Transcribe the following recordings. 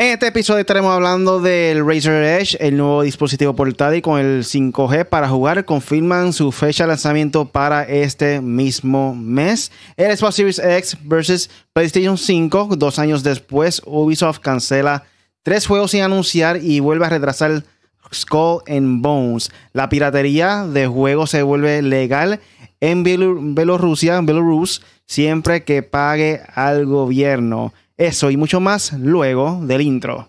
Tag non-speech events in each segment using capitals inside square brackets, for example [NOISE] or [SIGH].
En este episodio estaremos hablando del Razer Edge, el nuevo dispositivo portátil con el 5G para jugar. Confirman su fecha de lanzamiento para este mismo mes. El Xbox Series X versus PlayStation 5. Dos años después, Ubisoft cancela tres juegos sin anunciar y vuelve a retrasar Skull and Bones. La piratería de juegos se vuelve legal en Bielorrusia, en Belarus, siempre que pague al gobierno. Eso y mucho más luego del intro.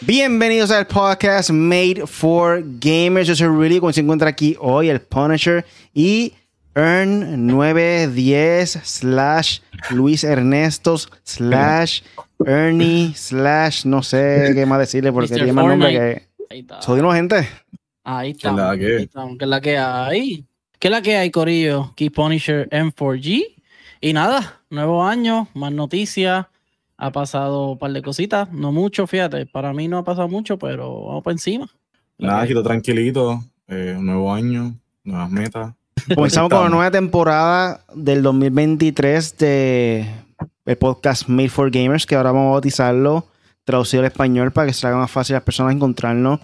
Bienvenidos al podcast Made for Gamers. Yo soy Really, como se encuentra aquí hoy, el Punisher y Earn 910 slash Luis Ernestos slash Ernie slash no sé qué más decirle porque tiene más nombre que... Soy una gente. Ahí estamos. ¿Qué es la que hay? ¿Qué es la que hay, Corillo? Key Punisher M4G. Y nada, nuevo año, más noticias. Ha pasado un par de cositas, no mucho, fíjate. Para mí no ha pasado mucho, pero vamos por encima. Nada, quito tranquilito. Eh, nuevo año, nuevas metas. [LAUGHS] Comenzamos con la nueva temporada del 2023 de el podcast Made for Gamers, que ahora vamos a bautizarlo, traducido al español para que se haga más fácil a las personas encontrarnos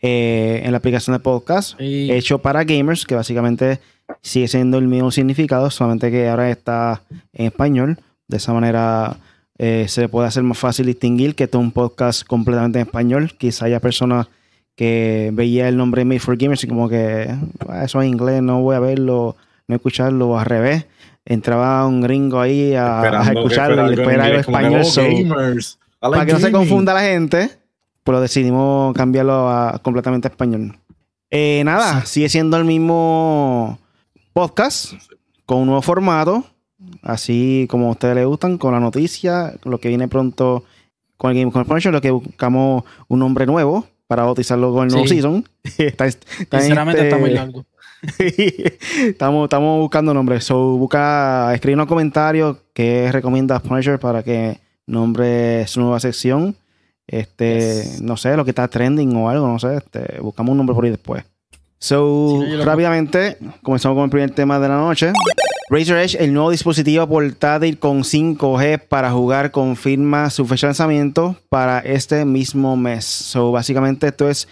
eh, en la aplicación de podcast hecho para gamers, que básicamente sigue siendo el mismo significado, solamente que ahora está en español. De esa manera eh, se puede hacer más fácil distinguir que esto es un podcast completamente en español. Quizá haya personas que veía el nombre Made for Gamers y como que ah, eso es inglés, no voy a verlo, no escucharlo, al revés. Entraba un gringo ahí a, escucharlo y después era algo español. Oh, para que no se confunda la gente pero decidimos cambiarlo a completamente a español. Eh, nada, sigue siendo el mismo podcast con un nuevo formato, así como a ustedes les gustan, con la noticia, lo que viene pronto con el Game Corporation, lo que buscamos un nombre nuevo para bautizarlo con el nuevo season. [LAUGHS] Sinceramente está muy largo. [LAUGHS] estamos, estamos buscando nombres. So, busca, escribe unos comentarios que recomiendas Punisher para que nombre su nueva sección. Este, no sé, lo que está trending o algo, no sé. Este, buscamos un nombre por ahí después. So, rápidamente, comenzamos con el primer tema de la noche. Razer Edge, el nuevo dispositivo portátil con 5G para jugar, confirma su fecha de lanzamiento para este mismo mes. So, básicamente, esto es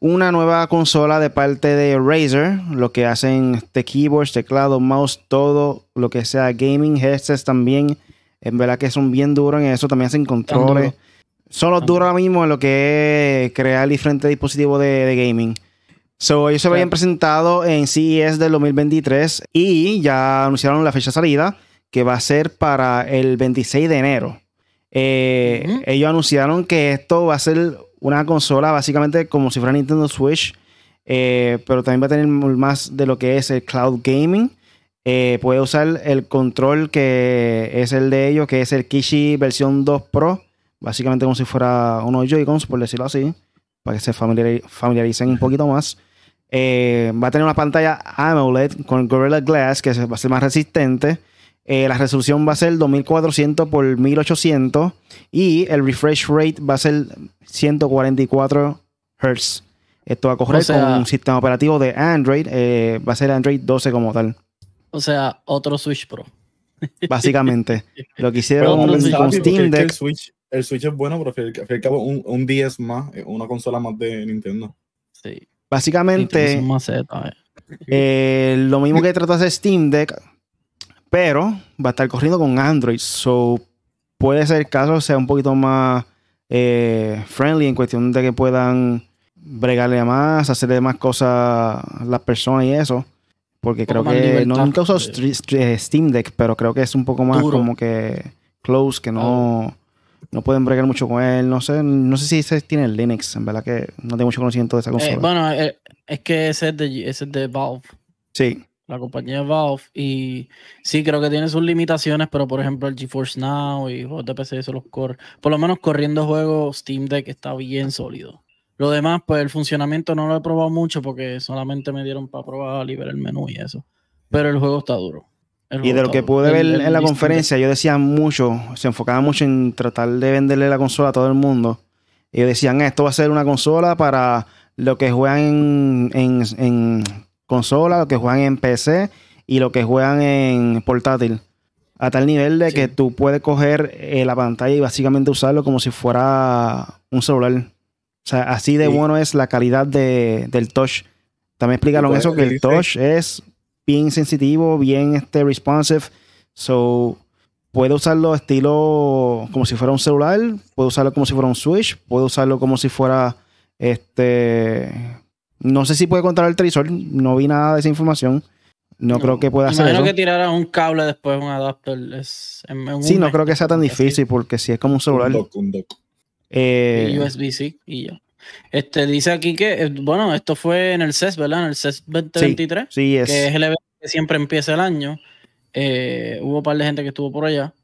una nueva consola de parte de Razer. Lo que hacen este keyboards, teclado, mouse, todo lo que sea gaming, headsets también. En verdad que son bien duros en eso. También hacen controles. Son los duros ahora mismo en lo que es crear diferentes dispositivos de, gaming. So, ellos se habían presentado en CES del 2023 y ya anunciaron la fecha de salida, que va a ser para el 26 de enero. Eh, ellos anunciaron que esto va a ser una consola básicamente como si fuera Nintendo Switch, eh, pero también va a tener más de lo que es el cloud gaming. Eh, puede usar el control que es el de ellos, que es el Kishi versión 2 Pro básicamente como si fuera unos Joy-Cons, por decirlo así, para que se familiaricen un poquito más. Eh, va a tener una pantalla AMOLED con Gorilla Glass que va a ser más resistente. Eh, la resolución va a ser 2400 por 1800 y el refresh rate va a ser 144 Hz. Esto va a correr con un sistema operativo de Android. Eh, va a ser Android 12 como tal. O sea, otro Switch Pro. Básicamente. [LAUGHS] lo que hicieron con Steam Deck el Switch es bueno, pero al fin cabo un, un 10 más, eh, una consola más de Nintendo. Sí. Básicamente, eh, lo mismo que trata de Steam Deck, pero va a estar corriendo con Android. So, puede ser el caso sea un poquito más eh, friendly en cuestión de que puedan bregarle más, hacerle más cosas a las personas y eso. Porque creo que no nunca uso Steam Deck, pero creo que es un poco más como que close, que no no pueden bregar mucho con él. No sé, no sé si ese tiene el Linux, en verdad que no tengo mucho conocimiento de esa eh, consola. bueno, eh, es que ese es, de, ese es de Valve. Sí. La compañía Valve. Y sí, creo que tiene sus limitaciones, pero por ejemplo el GeForce Now y juegos de PC eso los corre. Por lo menos corriendo juegos Steam Deck está bien sólido. Lo demás, pues el funcionamiento no lo he probado mucho porque solamente me dieron para probar ver el menú y eso. Pero el juego está duro. Y de lo que pude ver en la conferencia, yo decía mucho, se enfocaba mucho en tratar de venderle la consola a todo el mundo. Y decían, esto va a ser una consola para lo que juegan en, consola, los que juegan en PC y los que juegan en portátil. A tal nivel de que tú puedes coger eh, la pantalla y básicamente usarlo como si fuera un celular. O sea, así de bueno es la calidad de, del touch. También explicaron eso, que el touch es bien sensitivo, bien este, responsive. So, puede usarlo estilo como si fuera un celular, puede usarlo como si fuera un Switch, puede usarlo como si fuera este. No sé si puede controlar el televisor, no vi nada de esa información. No, creo que pueda hacer eso. que tirara un cable después, un adapter. Es, sí, no creo que sea tan difícil porque si es como un celular. Un dock, eh, USB-C y ya. Este, dice aquí que, eh, bueno, esto fue en el CES, ¿verdad? En el CES 2023. Sí, es. Que es el evento que siempre empieza el año. Eh, hubo un par de gente que estuvo por allá.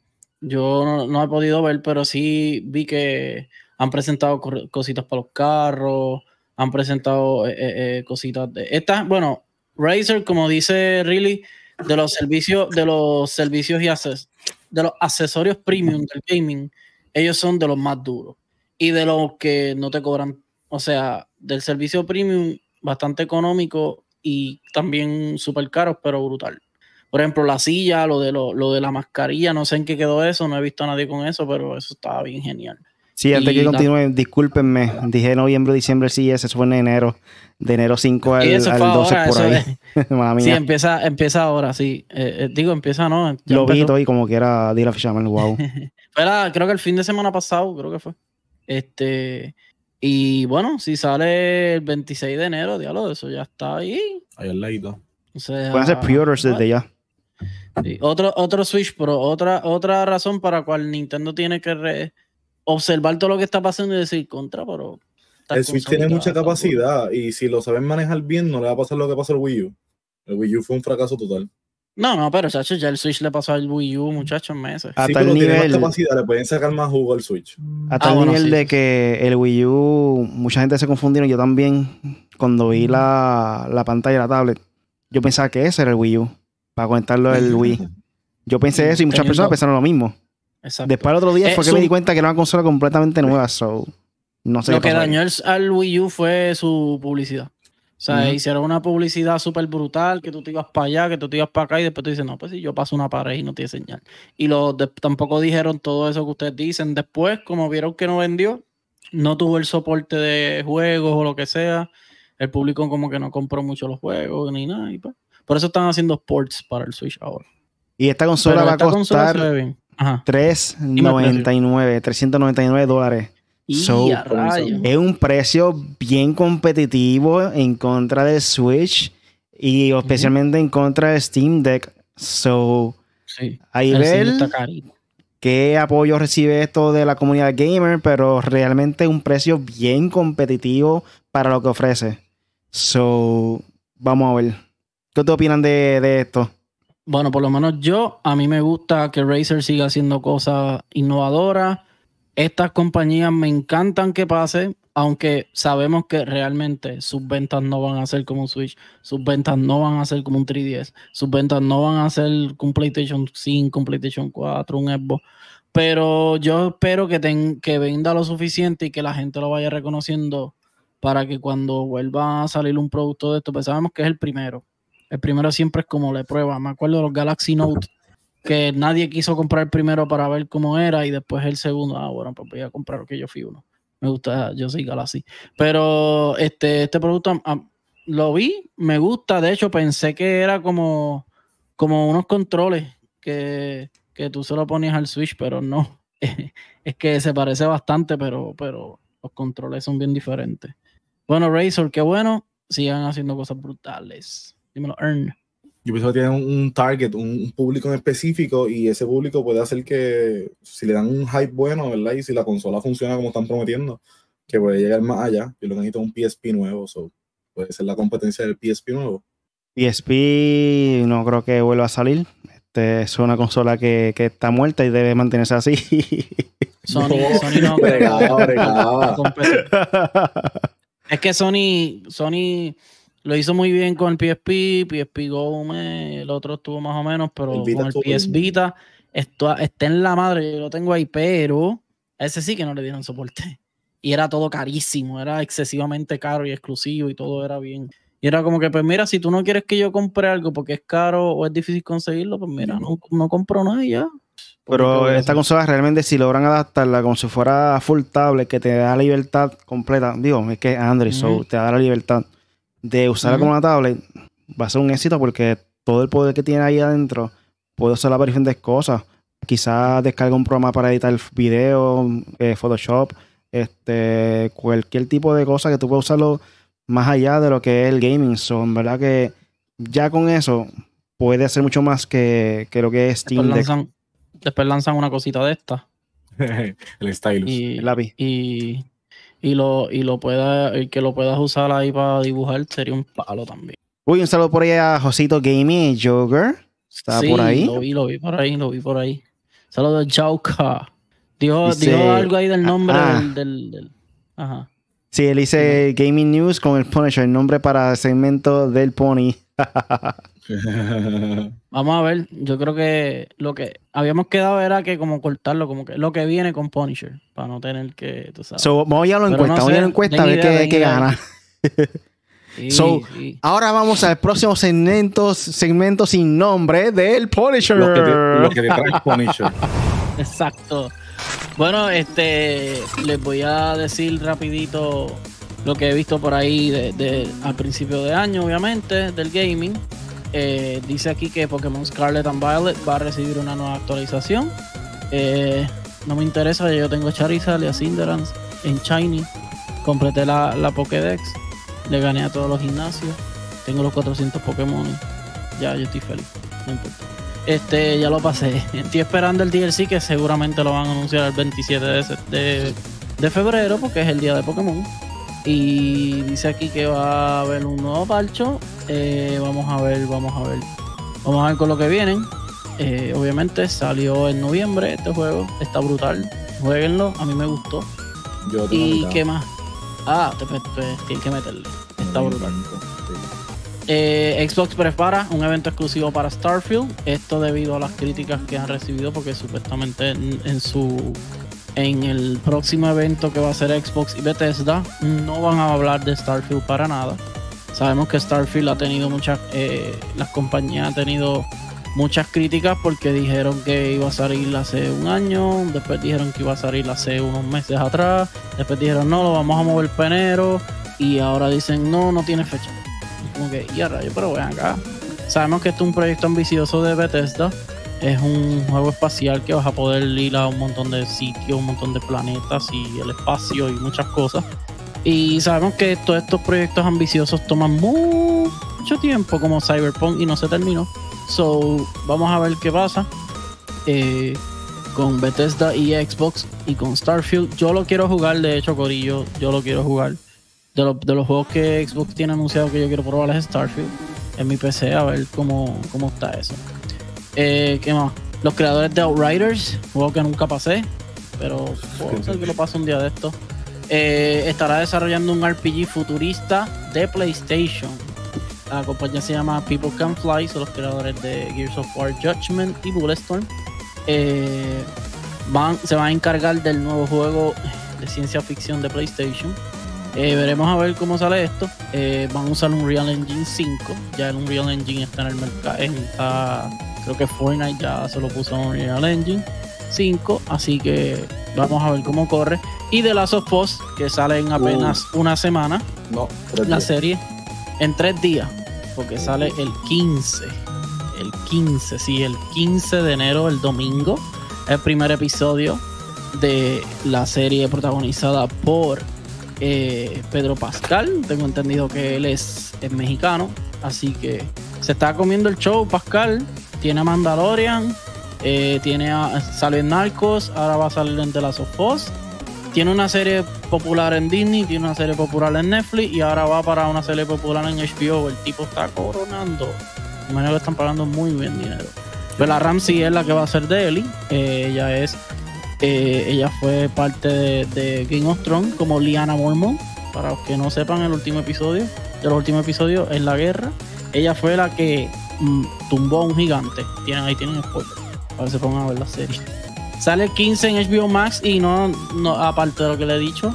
Yo no, he podido ver, pero sí vi que han presentado cositas para los carros, han presentado cositas de estas, bueno, Razer, como dice Really, de los servicios, de los servicios y de los accesorios premium del gaming, ellos son de los más duros. Y de los que no te cobran, o sea, del servicio premium bastante económico y también súper caros, pero brutal. Por ejemplo, la silla, lo de, lo, de la mascarilla, no sé en qué quedó eso, no he visto a nadie con eso, pero eso estaba bien genial. Sí, antes que continúen, discúlpenme, dije noviembre, diciembre, sí, ese fue en enero de enero 5 al, 12 por ahí. [LAUGHS] Sí, empieza, empieza ahora, sí. Eh, eh, digo, empieza, ¿no? Lo vi y como quiera, di la ficha, wow. [LAUGHS] creo que el fin de semana pasado, creo que fue. Este. Y bueno, si sale el 26 de enero, diálogo, eso ya está ahí. Ahí al lado. Pueden hacer pre-orders desde ya. Otro, otro Switch Pro, otra, otra razón para cual Nintendo tiene que observar todo lo que está pasando y decir contra, pero el Switch tiene mucha capacidad y si lo saben manejar bien, no le va a pasar lo que pasó al Wii U. El Wii U fue un fracaso total. No, no, pero chacho, ya el Switch le pasó al Wii U, muchachos, meses. A tal nivel. capacidad, le pueden sacar más jugo al Switch. A tal ah, nivel de que el Wii U, mucha gente se confundieron. Yo también, cuando vi la, la pantalla de la tablet, yo pensaba que ese era el Wii U, para conectarlo al [LAUGHS] Wii. Yo pensé eso y muchas personas pensaron lo mismo. Exacto. Después el otro día eh, fue que me di cuenta que era una consola completamente nueva. So. No sé Lo que dañó al Wii U fue su publicidad. O sea, hicieron una publicidad súper brutal, que tú te ibas para allá, que tú te ibas para acá, y después tú dices, no, pues si yo paso una pared y no tiene señal. Y lo tampoco dijeron todo eso que ustedes dicen. Después, como vieron que no vendió, no tuvo el soporte de juegos o lo que sea. El público como que no compró mucho los juegos ni nada. Y pues, por eso están haciendo ports para el Switch ahora. Y esta consola va a costar 399, 399 dólares es un precio bien competitivo en contra de Switch y especialmente en contra de Steam Deck. So, ahí ver qué apoyo recibe esto de la comunidad gamer, pero realmente un precio bien competitivo para lo que ofrece. So, vamos a ver. ¿Qué te opinan de, de esto? Bueno, por lo menos yo, a mí me gusta que Razer siga haciendo cosas innovadoras estas compañías me encantan que pase, aunque sabemos que realmente sus ventas no van a ser como un Switch, sus ventas no van a ser como un 3DS, sus ventas no van a ser un PlayStation 5, un PlayStation 4, un Xbox. Pero yo espero que, que venda lo suficiente y que la gente lo vaya reconociendo para que cuando vuelva a salir un producto de esto, pues sabemos que es el primero. El primero siempre es como le prueba. Me acuerdo de los Galaxy Note que nadie quiso comprar el primero para ver cómo era y después el segundo, ah, bueno, pues voy a comprar que yo fui uno. Me gusta, yo soy Galaxy. Pero este, este producto lo vi, me gusta, de hecho pensé que era como, como unos controles que, que tú solo ponías al Switch, pero no. [LAUGHS] es que se parece bastante, pero, pero los controles son bien diferentes. Bueno, Razor, qué bueno, sigan haciendo cosas brutales. Dímelo, Earn. Yo pienso que tienen un target, un, público en específico y ese público puede hacer que si le dan un hype bueno, ¿verdad? Y si la consola funciona como están prometiendo, que puede llegar más allá. Yo lo necesito un PSP nuevo, so, puede ser la competencia del PSP nuevo. PSP no creo que vuelva a salir. Este es una consola que, que está muerta y debe mantenerse así. [LAUGHS] Sony, no, Sony no Es que Sony, Sony lo hizo muy bien con el PSP, PSP Go, el otro estuvo más o menos, pero con el PS Vita está en la madre, yo lo tengo ahí, pero a ese sí que no le dieron soporte. Y era todo carísimo, era excesivamente caro y exclusivo y todo era bien. Y era como que, pues mira, si tú no quieres que yo compre algo porque es caro o es difícil conseguirlo, pues mira, no, no compro nada y ya. Pero esta consola realmente si logran adaptarla como si fuera full tablet, que te da la libertad completa, digo, es que Android, so, Ujú. te da la libertad de usarla como una tablet, va a ser un éxito porque todo el poder que tiene ahí adentro puede usarla para diferentes cosas. Quizás descarga un programa para editar video, eh, Photoshop, este, cualquier tipo de cosa que tú puedas usarlo más allá de lo que es el gaming. So, en verdad que ya con eso puede hacer mucho más que, que lo que es Steam lanzan, después lanzan una cosita de esta. [LAUGHS] el stylus. Y, El lápiz. y, y lo, y lo pueda, el que lo puedas usar ahí para dibujar sería un palo también. Uy, un saludo por ahí a Josito Gaming, Joker. Está Sí, por ahí. Lo vi, lo vi por ahí, lo vi por ahí. Saludos de Jauka. Dijo, Dice- dijo algo ahí del nombre Ah. del, del, del- Ajá. Sí, él dice Gaming News con el Punisher, el nombre para segmento del Pony. [LAUGHS] [LAUGHS] Vamos a ver, yo creo que lo que habíamos quedado era que como cortarlo, como que lo que viene con Punisher, para no tener que, tú sabes. So, vamos a ir a la encuesta, no vamos a ir a la encuesta a ver qué, qué gana. [LAUGHS] Sí, so- sí. Ahora vamos al próximo segmento, segmento sin nombre del Punisher. Los que te, los que te Punisher. [LAUGHS] Exacto. Bueno, este les voy a decir rapidito lo que he visto por ahí de, de- al principio de año, obviamente, del gaming. Eh, dice aquí que Pokémon Scarlet and Violet va a recibir una nueva actualización. Eh, no me interesa, yo tengo Charizard y a Cinderance en Shiny. Completé la, la Pokédex. Le gané a todos los gimnasios. Tengo los 400 Pokémon. Ya, yo estoy feliz. No importa. Este, ya lo pasé. [LAUGHS] Estoy esperando el DLC que seguramente lo van a anunciar el 27 de, de febrero porque es el día de Pokémon. Y dice aquí que va a haber un nuevo parcho. Eh, vamos a ver, vamos a ver. Vamos a ver con lo que vienen. Eh, obviamente salió en noviembre este juego. Está brutal. Jueguenlo. A mí me gustó. Yo ¿Y qué más? Ah, te, pues, tienes que meterle. Está brutal. sí. Eh, Xbox prepara un evento exclusivo para Starfield. Esto debido a las críticas que han recibido, porque supuestamente en, en su en el próximo evento que va a ser Xbox y Bethesda no van a hablar de Starfield para nada. Sabemos que Starfield ha tenido muchas, eh, las compañías han tenido muchas críticas porque dijeron que iba a salir hace un año, después dijeron que iba a salir hace unos meses atrás, después dijeron no, lo vamos a mover para enero y ahora dicen no, no tiene fecha. Como que, y a rayo, pero ven acá. Sabemos que esto es un proyecto ambicioso de Bethesda. Es un juego espacial que vas a poder ir a un montón de sitios, un montón de planetas y el espacio y muchas cosas. Y sabemos que todos estos proyectos ambiciosos toman mucho tiempo, como Cyberpunk, y no se terminó. So, vamos a ver qué pasa eh, con Bethesda y Xbox y con Starfield. Yo lo quiero jugar, de hecho, Corillo, yo lo quiero jugar. De, los- de los juegos que Xbox tiene anunciado que yo quiero probar es Starfield en mi PC, a ver cómo, cómo está eso. Eh, ¿Qué más? Los creadores de Outriders, juego que nunca pasé, pero puedo ser que lo pase un día de esto. Eh, estará desarrollando un RPG futurista de PlayStation. La compañía se llama People Can Fly, son los creadores de Gears of War Judgment y Bulletstorm. Eh, van, se van a encargar del nuevo juego de ciencia ficción de PlayStation. Veremos a ver cómo sale esto. Van a usar un Unreal Engine 5. Ya el Unreal Engine está en el mercado. Está, creo que Fortnite ya se lo puso en Unreal Engine 5. Así que vamos a ver cómo corre. Y The Last of Us, que sale en apenas una semana No, tres la días. serie en tres días, porque sale el 15. El 15, sí, el 15 de enero, el domingo, el primer episodio de la serie protagonizada por eh, Pedro Pascal. Tengo entendido que él es, es mexicano, así que se está comiendo el show. Pascal tiene Mandalorian, eh, tiene a, sale en Narcos, ahora va a salir en The Last of Us tiene una serie popular en Disney, tiene una serie popular en Netflix y ahora va para una serie popular en HBO. El tipo está coronando. Me imagino que están pagando muy bien dinero. Bella Ramsey es la que va a ser de Ellie. Eh, ella es. eh, ella fue parte de, de Game of Thrones como Liana Mormont. Para los que no sepan, el último episodio, de los últimos episodios en la guerra, ella fue la que tumbó a un gigante. Tienen, ahí tienen spoiler. Para que se pongan a ver la serie. Sale el 15 en HBO Max y no, no aparte de lo que le he dicho,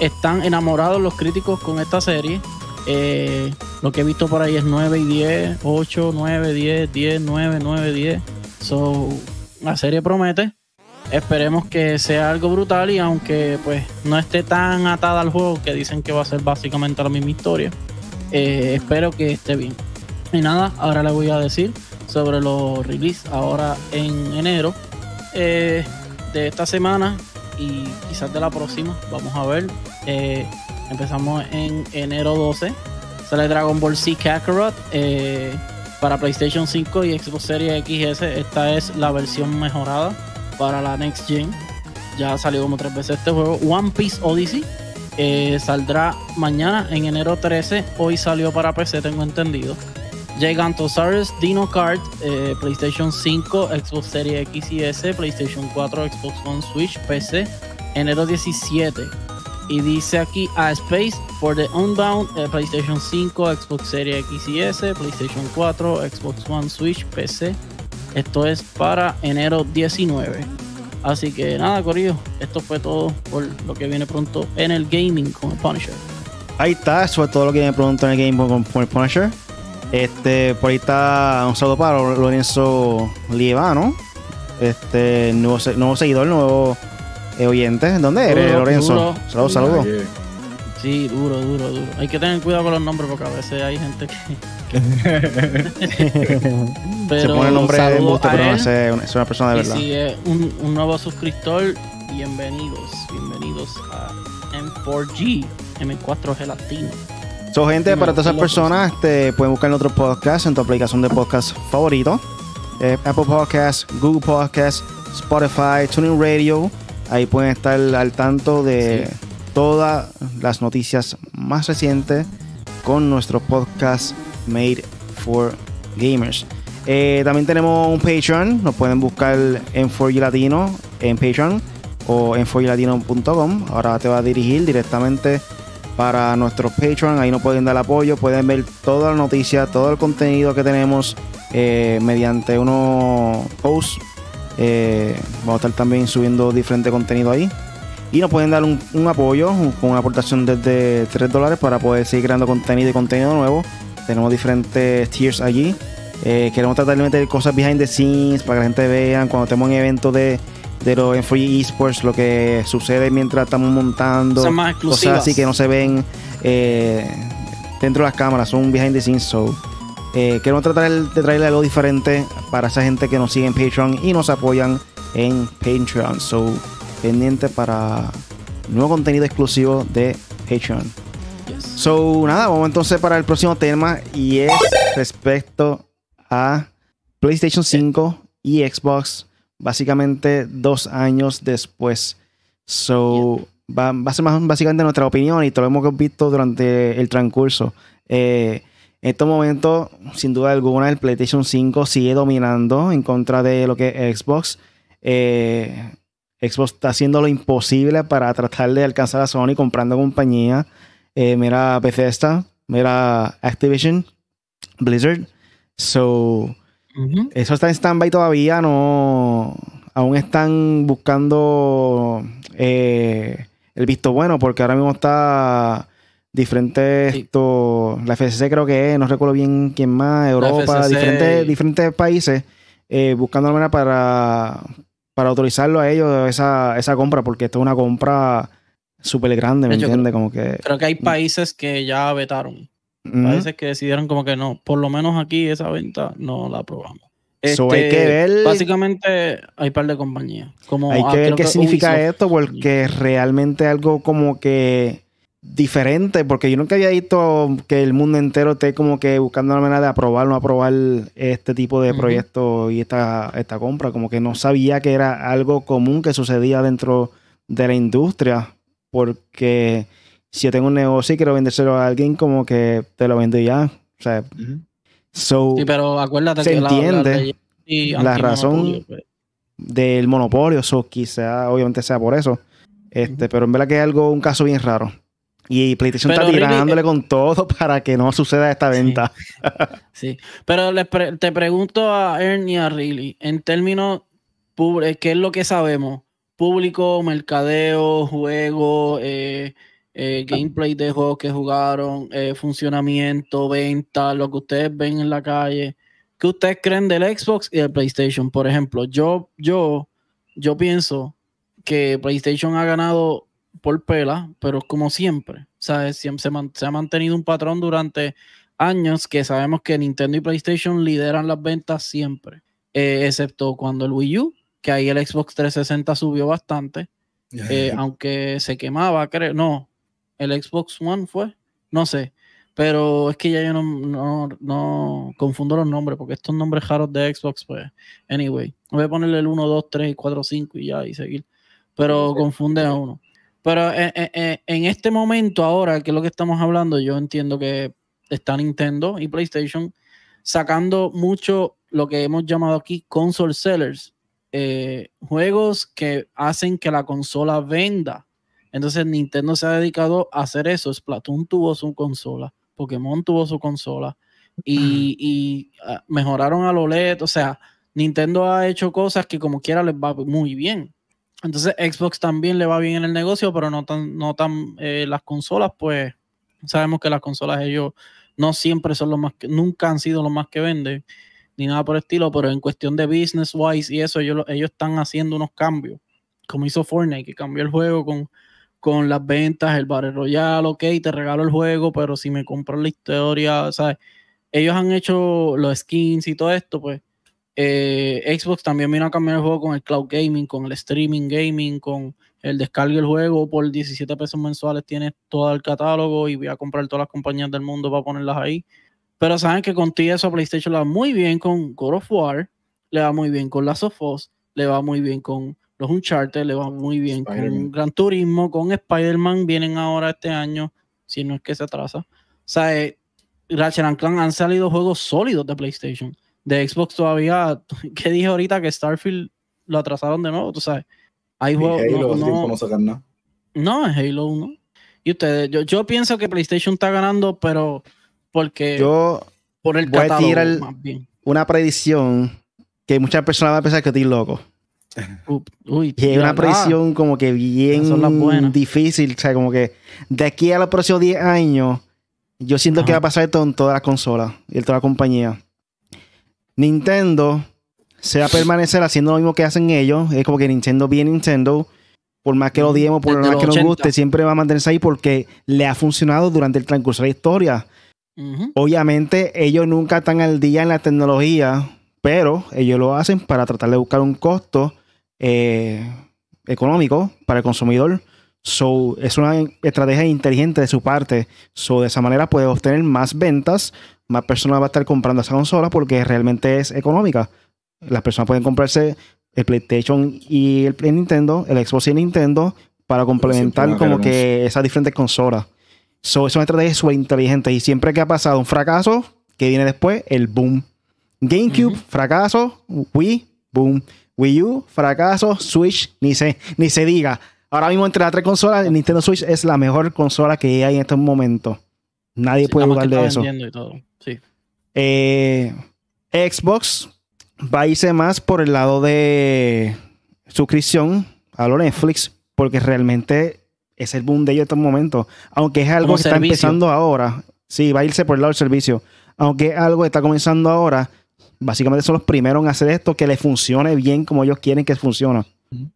están enamorados los críticos con esta serie. Eh, Lo que he visto por ahí es 9 y 10, 8, 9, 10, 10, 9, 9, 10. So, la serie promete. Esperemos que sea algo brutal y aunque pues no esté tan atada al juego que dicen que va a ser básicamente la misma historia, eh, espero que esté bien. Y nada, ahora le voy a decir sobre los release ahora en enero eh, de esta semana y quizás de la próxima. Vamos a ver. Eh, empezamos en enero 12. Sale Dragon Ball Z Kakarot eh, para PlayStation 5 y Xbox Series XS. Esta es la versión mejorada para la Next Gen. Ya salió como tres veces este juego. One Piece Odyssey saldrá mañana en enero 13. Hoy salió para PC, tengo entendido. Gigantosaurus Dino Kart, eh, PlayStation 5, Xbox Series X y S, PlayStation 4, Xbox One, Switch, PC, enero 17. Y dice aquí a Space for the Unbound, eh, PlayStation 5, Xbox Series X y S, PlayStation 4, Xbox One, Switch, PC. Esto es para enero 19. Así que nada, Corillo, esto fue todo por lo que viene pronto en el gaming con el Punisher. Ahí está, eso es todo lo que viene pronto en el gaming con el Punisher. Este, por ahí está un saludo para Lorenzo Lievano. Este, nuevo, nuevo seguidor, nuevo eh, oyente. ¿Dónde eres, Lorenzo? Saludos, saludos. Sí, duro, duro, duro. Hay que tener cuidado con los nombres porque a veces hay gente que. [LAUGHS] Se pone el nombre de gusto, pero no es, una persona de verdad. Si es un, un nuevo suscriptor, bienvenidos, bienvenidos a M4G, M4 Gelatino. So, gente, para todas esas personas, este, pueden buscar en otro podcast en tu aplicación de podcast favorito. Eh, Apple Podcasts, Google Podcasts, Spotify, Tuning Radio. Ahí pueden estar al tanto de todas las noticias más recientes con nuestro podcast Made for Gamers. Eh, también tenemos un Patreon. Nos pueden buscar en 4 Latino en Patreon o en 4 Ahora te va a dirigir directamente para nuestros Patreon. Ahí nos pueden dar apoyo, pueden ver toda la noticia, todo el contenido que tenemos eh, mediante unos posts. Eh, vamos a estar también subiendo diferente contenido ahí. Y nos pueden dar un, apoyo con una aportación desde 3 dólares para poder seguir creando contenido y contenido nuevo. Tenemos diferentes tiers allí. Eh, queremos tratar de meter cosas behind the scenes para que la gente vea cuando tenemos un evento de de los en Free Esports, lo que sucede mientras estamos montando, cosas así que no se ven eh, dentro de las cámaras, son behind the scenes. So, eh, queremos tratar de traerle algo diferente para esa gente que nos sigue en Patreon y nos apoyan en Patreon. So, pendiente para nuevo contenido exclusivo de Patreon. So, nada, vamos entonces para el próximo tema y es respecto a PlayStation 5 y Xbox básicamente dos años después. So, va, a ser más básicamente nuestra opinión y todo lo hemos visto durante el transcurso. Eh, en estos momentos, sin duda alguna, el PlayStation 5 sigue dominando en contra de lo que es Xbox. Eh, Xbox está haciendo lo imposible para tratar de alcanzar a Sony comprando compañía. Eh, mira Bethesda, mira Activision, Blizzard. So, eso está en stand-by todavía, no. Aún están buscando eh, el visto bueno, porque ahora mismo está diferentes. Esto, la FCC creo que es, no recuerdo bien quién más, Europa, diferentes, diferentes países, eh, buscando la manera para, para autorizarlo a ellos esa, esa compra, porque esto es una compra súper grande, ¿me entiendes? Como que. Creo que hay países que ya vetaron. Parece que decidieron como que no, por lo menos aquí esa venta no la aprobamos. Este, hay que ver. Básicamente hay un par de compañías. Como, hay que ver qué significa esto, porque realmente algo como que diferente, porque yo nunca había visto que el mundo entero esté como que buscando la manera de aprobar o no aprobar este tipo de proyectos y esta, esta compra. Como que no sabía que era algo común que sucedía dentro de la industria, porque si yo tengo un negocio y quiero vendérselo a alguien, como que te lo vendo ya. O sea, sí, pero acuérdate se que entiende la, razón pues. del monopolio. So, quizá, obviamente, sea por eso. Este, Pero en verdad que es algo, un caso bien raro. Y PlayStation está tirándole eh, con todo [LAUGHS] para que no suceda esta venta. [LAUGHS] Sí, pero te pregunto a Ernie y a Riley, en términos, ¿qué es lo que sabemos? Público, mercadeo, juego, eh, eh, gameplay de juegos que jugaron, eh, funcionamiento, venta, lo que ustedes ven en la calle. ¿Qué ustedes creen del Xbox y del PlayStation? Por ejemplo, yo, yo, yo pienso que PlayStation ha ganado por pela, pero como siempre, ¿sabes? Siempre se, se ha mantenido un patrón durante años que sabemos que Nintendo y PlayStation lideran las ventas siempre, eh, excepto cuando el Wii U, que ahí el Xbox 360 subió bastante, eh, aunque se quemaba, creo, no, el Xbox One fue, no sé, pero es que ya yo no, no, confundo los nombres, porque estos nombres raros de Xbox, pues, anyway, voy a ponerle el 1, 2, 3, 4, 5 y ya, y seguir, pero confunde a uno. Pero en, eh, en, en este momento, ahora, que es lo que estamos hablando, yo entiendo que está Nintendo y PlayStation sacando mucho lo que hemos llamado aquí console sellers, eh, juegos que hacen que la consola venda. Entonces Nintendo se ha dedicado a hacer eso. Splatoon tuvo su consola, Pokémon tuvo su consola y, y uh, mejoraron al OLED. O sea, Nintendo ha hecho cosas que como quiera les va muy bien. Entonces Xbox también le va bien en el negocio, pero no tan, no tan eh, las consolas, pues sabemos que las consolas ellos no siempre son los más que, nunca han sido los más que venden, ni nada por el estilo, pero en cuestión de business wise y eso, ellos, ellos están haciendo unos cambios, como hizo Fortnite, que cambió el juego con, con las ventas, el Battle Royale, ok, te regalo el juego, pero si me compras la historia, ¿sabes? Ellos han hecho los skins y todo esto, pues eh, Xbox también vino a cambiar el juego con el cloud gaming, con el streaming gaming, con el descargue del juego por 17 pesos mensuales. Tienes todo el catálogo y voy a comprar todas las compañías del mundo para ponerlas ahí. Pero saben que contigo eso PlayStation le va muy bien con God of War, le va muy bien con Last of Us, le va muy bien con los Uncharted, le va muy bien con Gran Turismo, con Spider-Man, vienen ahora este año, si no es que se atrasa. O sea, eh, Ratchet Clank han salido juegos sólidos de PlayStation de Xbox todavía, [LAUGHS] ¿qué dije ahorita? Que Starfield lo atrasaron de nuevo, tú sabes. Hay juegos. Halo, no, no, sacar nada. no, es Halo 1. Y ustedes, yo, yo pienso que PlayStation está ganando, pero porque. Yo por el voy a tirar una predicción que muchas personas van a pensar que estoy loco. Uy, y es una predicción como que bien difícil. O sea, como que de aquí a los próximos 10 años, yo siento que va a pasar esto en todas las consolas y en toda la compañía. Nintendo se va a permanecer haciendo lo mismo que hacen ellos. Es como que Nintendo bien Nintendo. Por más que lo odiemos, por más que nos guste, siempre va a mantenerse ahí porque le ha funcionado durante el transcurso de la historia. Obviamente, ellos nunca están al día en la tecnología, pero ellos lo hacen para tratar de buscar un costo eh, económico para el consumidor. So, es una estrategia inteligente de su parte. So, de esa manera puede obtener más ventas más personas van a estar comprando esa consola porque realmente es económica. Las personas pueden comprarse el PlayStation y el, Nintendo, el Xbox y el Nintendo para complementar como que esas diferentes consolas. So, es una estrategia súper inteligente y siempre que ha pasado un fracaso, que viene después el boom. GameCube, fracaso, Wii, boom. Wii U, fracaso, Switch, ni se, ni se diga. Ahora mismo entre las tres consolas, el Nintendo Switch es la mejor consola que hay en estos momentos. Nadie puede dudar de eso. Eh, Xbox va a irse más por el lado de suscripción a lo Netflix, porque realmente es el boom de ellos en estos momentos. Aunque es algo que está empezando ahora. Sí, va a irse por el lado del servicio. Aunque es algo que está comenzando ahora, básicamente son los primeros en hacer esto que les funcione bien como ellos quieren que funcione.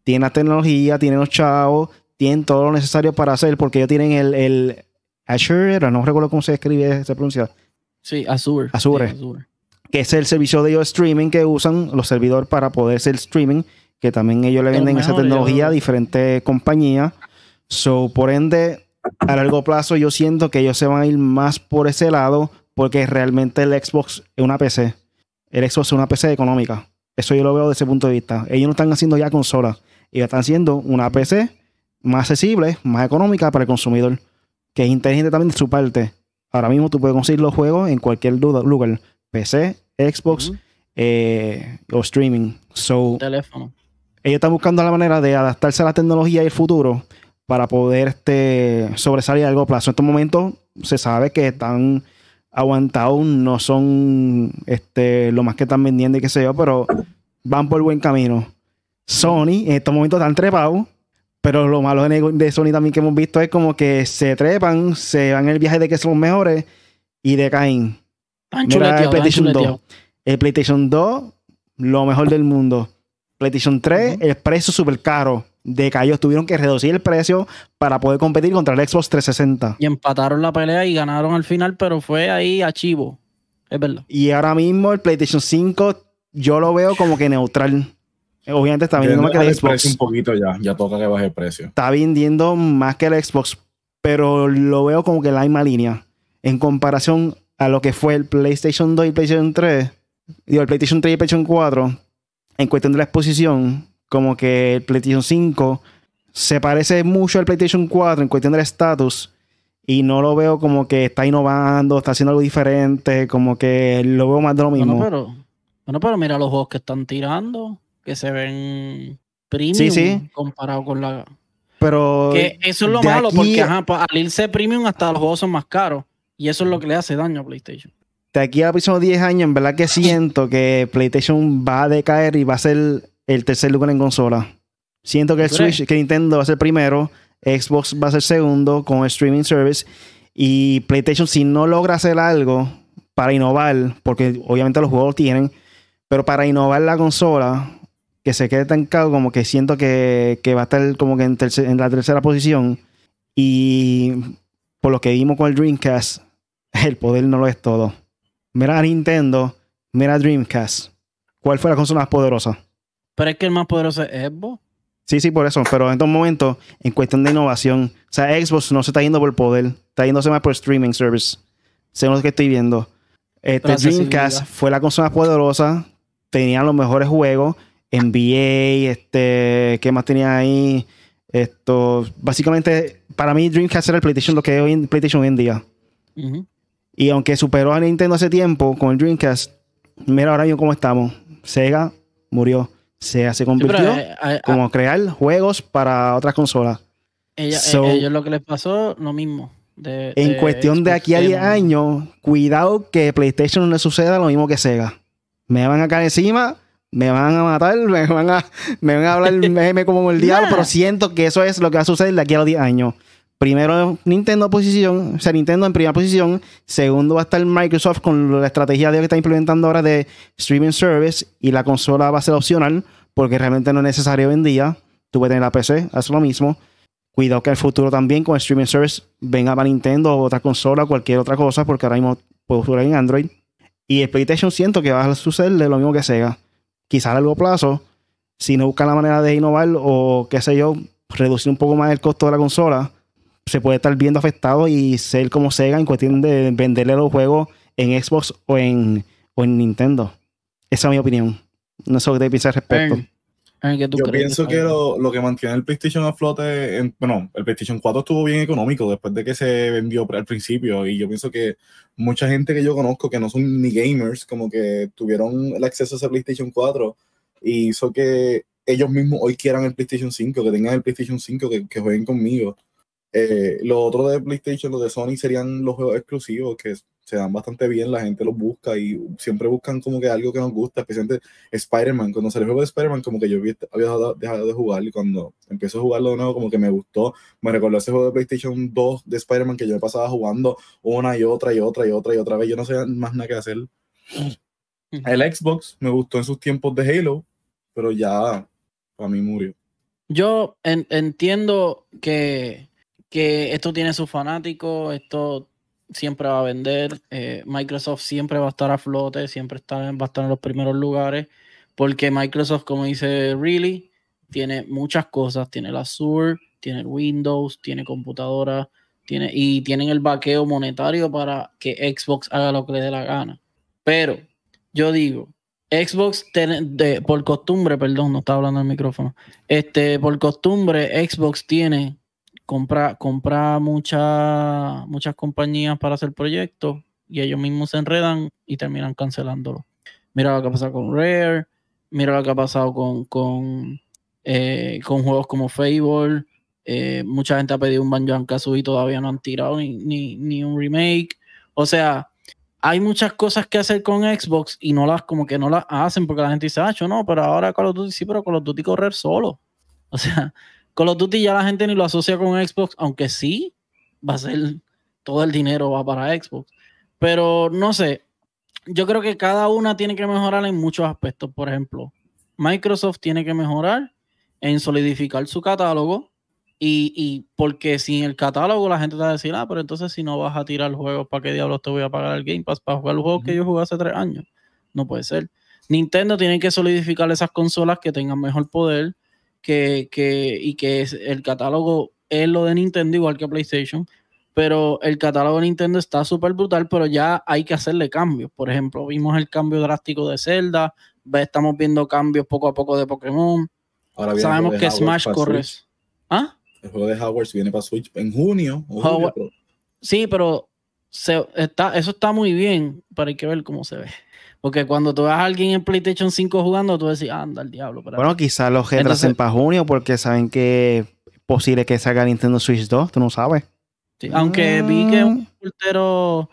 Tienen la tecnología, tienen los chavos, tienen todo lo necesario para hacer, porque ellos tienen el Azure, no recuerdo cómo se escribe, se pronuncia. Sí, Azure. Azure. Que es el servicio de ellos streaming que usan los servidores para poder hacer streaming, que también ellos le venden esa tecnología a diferentes compañías. So, por ende, a largo plazo yo siento que ellos se van a ir más por ese lado porque realmente el Xbox es una PC. El Xbox es una PC económica. Eso yo lo veo desde ese punto de vista. Ellos no están haciendo ya consolas. Ellos están haciendo una PC más accesible, más económica para el consumidor que es inteligente también de su parte. Ahora mismo tú puedes conseguir los juegos en cualquier lugar, PC, Xbox eh, o streaming. So, Teléfono. Ellos están buscando la manera de adaptarse a la tecnología y el futuro para poder este, sobresalir a largo plazo. En estos momentos se sabe que están aguantados, no son este, lo más que están vendiendo y qué sé yo, pero van por buen camino. Sony en estos momentos están trepados Pero lo malo de, Sony también que hemos visto es como que se trepan, se van en el viaje de que son los mejores y decaen. Mira el PlayStation 2. chuleteado. El PlayStation 2, lo mejor del mundo. PlayStation 3, Ujú. el precio súper caro. Decayó, tuvieron que reducir el precio para poder competir contra el Xbox 360. Y empataron la pelea y ganaron al final, pero fue ahí a chivo. Es verdad. Y ahora mismo el PlayStation 5, yo lo veo como que neutral. Obviamente está vendiendo más que el Xbox. un poquito ya, ya toca que baje el precio. Está vendiendo más que el Xbox, pero lo veo como que la misma línea. En comparación a lo que fue el PlayStation 2 y PlayStation 3, digo, el PlayStation 3 y el PlayStation 4, en cuestión de la exposición, como que el PlayStation 5 se parece mucho al PlayStation 4 en cuestión del estatus. Y no lo veo como que está innovando, está haciendo algo diferente, como que lo veo más de lo mismo. Bueno, pero, bueno, pero mira los juegos que están tirando, que se ven premium Sí, sí. comparado con la. pero Que eso es lo malo, aquí porque ajá, pa- al irse premium hasta los juegos son más caros. Y eso es lo que le hace daño a PlayStation. de aquí a los próximos 10 años, en verdad que siento que PlayStation va a decaer y va a ser el tercer lugar en consola. Siento que el. Switch, que Nintendo va a ser primero, Xbox va a ser segundo con el streaming service y PlayStation si no logra hacer algo para innovar, porque obviamente los juegos lo tienen, pero para innovar la consola, que se quede tan caro como que siento que, que va a estar como que en, terce- en la tercera posición y por lo que vimos con el Dreamcast, [LAUGHS] el poder no lo es todo. Mira a Nintendo, mira a Dreamcast. ¿Cuál fue la consola más poderosa? Pero es que el más poderoso es Xbox. Sí, sí, por eso. Pero en estos momentos, en cuestión de innovación, o sea, Xbox no se está yendo por poder, está yéndose más por streaming service. Según lo que estoy viendo. Este. Dreamcast fue la consola más poderosa, tenía los mejores juegos, NBA, este, ¿qué más tenía ahí? Esto, básicamente, para mí Dreamcast era el PlayStation, lo que es hoy PlayStation hoy en día. Y aunque superó a Nintendo hace tiempo con el Dreamcast, mira ahora mismo cómo estamos. Sega murió. Se pero, convirtió eh, a- a- como crear juegos para otras consolas. ella- eh, so- ellos lo que les pasó, lo mismo. de- En de cuestión de aquí a que 10 no- años, cuidado que PlayStation no le suceda lo mismo que Sega. Me van a caer encima, me van a matar, [LAUGHS] me van a, me van a hablar [LAUGHS] meme como el diablo, pero siento que eso es lo que va a suceder de aquí a los 10 años. Primero Nintendo en posición, o sea, Nintendo en primera posición. Segundo va a estar Microsoft con la estrategia de que está implementando ahora de streaming service y la consola va a ser opcional porque realmente no es necesario hoy en día. Tú puedes tener la PC, haz lo mismo. Cuidado que el futuro también con streaming service venga para Nintendo o otra consola, cualquier otra cosa, porque ahora mismo puedo jugar en Android. Y el PlayStation siento que va a sucederle lo mismo que Sega. Quizá a largo plazo, si no buscan la manera de innovar o qué sé yo, reducir un poco más el costo de la consola, se puede estar viendo afectado y ser como Sega en cuestión de venderle los juegos en Xbox o en, o en Nintendo. Esa es mi opinión. No sé qué te piensas al respecto. Ern, Ern, ¿qué tú Yo crees pienso que lo, lo que mantiene el PlayStation a flote, en- bueno, el PlayStation 4 estuvo bien económico después de que se vendió al principio y yo pienso que mucha gente que yo conozco que no son ni gamers, como que tuvieron el acceso a ese PlayStation 4 y hizo que ellos mismos hoy quieran el PlayStation 5, que tengan el PlayStation 5, que, que jueguen conmigo. Eh, lo otro de PlayStation, lo de Sony serían los juegos exclusivos que se dan bastante bien, la gente los busca y siempre buscan como que algo que nos gusta, especialmente Spider-Man, cuando salió el juego de Spider-Man, como que yo había dejado, de jugar y cuando empecé a jugarlo de nuevo, como que me gustó. Me recordó ese juego de PlayStation 2 de Spider-Man que yo me pasaba jugando una y otra y otra y otra y otra vez. Yo no sabía más nada que hacer. El Xbox me gustó en sus tiempos de Halo, pero ya para mí murió. Yo en- entiendo que, que esto tiene sus fanáticos, esto siempre va a vender, eh, Microsoft siempre va a estar a flote, siempre está, va a estar en los primeros lugares, porque Microsoft, como dice Really, tiene muchas cosas, tiene el Azure, tiene el Windows, tiene computadora, tiene, y tienen el vaqueo monetario para que Xbox haga lo que le dé la gana. Pero yo digo, Xbox, ten- de- por costumbre, perdón, no estaba hablando el micrófono. Este, por costumbre, Xbox tiene, compra, compra mucha- muchas compañías para hacer proyectos y ellos mismos se enredan y terminan cancelándolo. Mira lo que ha pasado con Rare, mira lo que ha pasado con, con, eh, con juegos como Fable. eh, mucha gente ha pedido un Banjo Kazooie y todavía no han tirado ni, ni, ni un remake. O sea, hay muchas cosas que hacer con Xbox y no las como que no las hacen porque la gente dice, ah, yo no, pero ahora Call of Duty sí, pero Call of Duty correr solo. O sea, Call of Duty ya la gente ni lo asocia con Xbox, aunque sí va a ser todo el dinero va para Xbox. Pero no sé, yo creo que cada una tiene que mejorar en muchos aspectos. Por ejemplo, Microsoft tiene que mejorar en solidificar su catálogo. Y, porque sin el catálogo la gente te va a decir, ah, pero entonces si no vas a tirar juegos, ¿para qué diablos te voy a pagar el Game Pass para jugar los juegos que yo jugué hace tres años? No puede ser. Nintendo tiene que solidificar esas consolas que tengan mejor poder que, y que el catálogo es lo de Nintendo igual que PlayStation pero el catálogo de Nintendo está súper brutal, pero ya hay que hacerle cambios. Por ejemplo, vimos el cambio drástico de Zelda, estamos viendo cambios poco a poco de Pokémon. Sabemos que Smash corre. ¿Ah? El juego de Hogwarts viene para Switch en junio. Sí, pero está, eso está muy bien, pero hay que ver cómo se ve. Porque cuando tú ves a alguien en PlayStation 5 jugando, tú decís, anda el diablo. Bueno, quizás los retrasen para junio porque saben que es posible que salga Nintendo Switch 2, tú no sabes aunque vi que un ah. portero